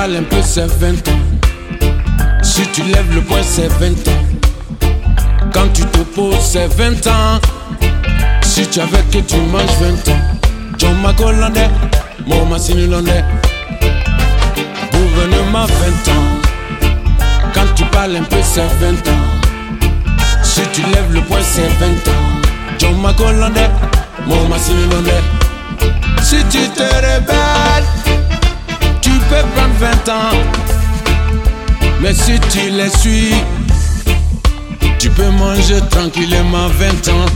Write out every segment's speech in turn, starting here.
parles un peu, c'est 20 ans. Si tu lèves le poing, c'est 20 ans. Quand tu te poses, c'est 20 ans. Si tu avais que tu manges 20 ans. John Macolandais, mon Massini Landais. Gouvernement 20 ans. Quand tu parles un peu, c'est 20 ans. Si tu lèves le poing, c'est 20 ans. John Macolandais, mon Massini Landais. Si tu te rebelles, tu peux prendre 20 ans. Mais si tu les suis, tu peux manger tranquillement 20 ans.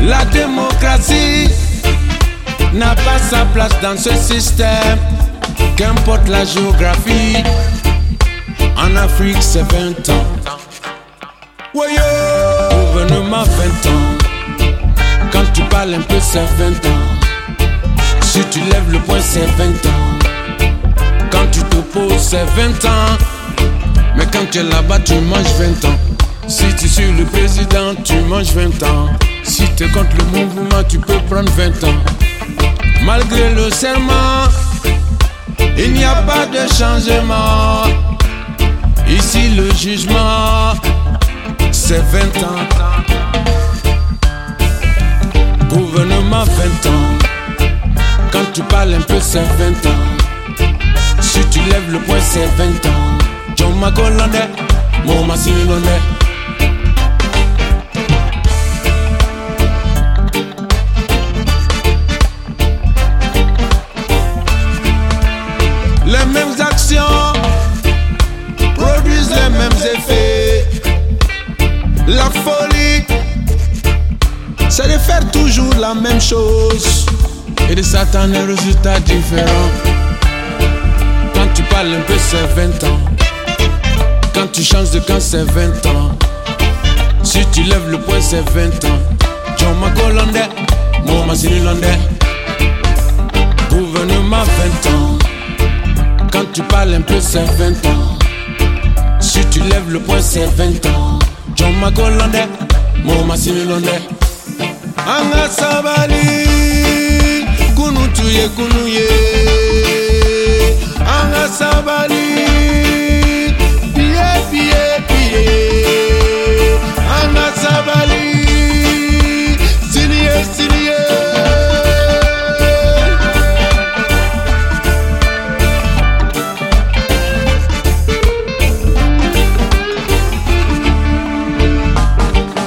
La démocratie n'a pas sa place dans ce système, qu'importe la géographie. En Afrique, c'est 20 ans. Gouvernement 20 ans. Quand tu parles un peu, c'est 20 ans. Tu lèves le poing, c'est 20 ans. Quand tu te poses, c'est 20 ans. Mais quand tu es là-bas, tu manges 20 ans. Si tu suis le président, tu manges 20 ans. Si tu contre le mouvement, tu peux prendre 20 ans. Malgré le serment, il n'y a pas de changement. Ici, le jugement, c'est 20 ans. Gouvernement 20 ans. Quand tu parles un peu, c'est 20 ans. Si tu lèves le poing, c'est 20 ans. John Macolandais, mon. Les mêmes actions produisent les mêmes effets. La folie, c'est de faire toujours la même chose et de à un résultat différent. Quand tu parles un peu, c'est 20 ans. Quand tu changes de camp, c'est 20 ans. Si tu lèves le poing, c'est 20 ans. John Macolandais, mon Massini Landais. Gouvernement 20 ans. Quand tu parles un peu, c'est 20 ans. Si tu lèves le poing, c'est 20 ans. John Macolandais, mon Massini Landais. Anga sabali, kunu tuye kunu ye. Anga sabali.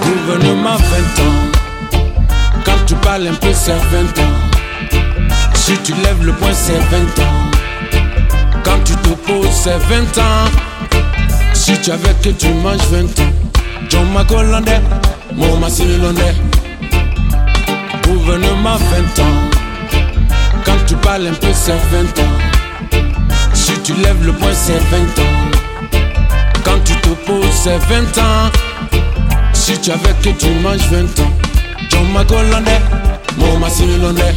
Gouvernement 20 ans. Quand tu parles un peu, c'est 20 ans. Si tu lèves le poing, c'est 20 ans. Quand tu te poses, c'est 20 ans. Si tu avais que tu manges 20 ans. John Macolandais, mon Massini Landais. Gouvernement 20 ans. Quand tu parles un peu, c'est 20 ans. Si tu lèves le poing, c'est 20 ans. Quand tu te poses, c'est 20 ans. Si tu avais que tu manges 20 ans. John Macolandais, mon Massini Landais.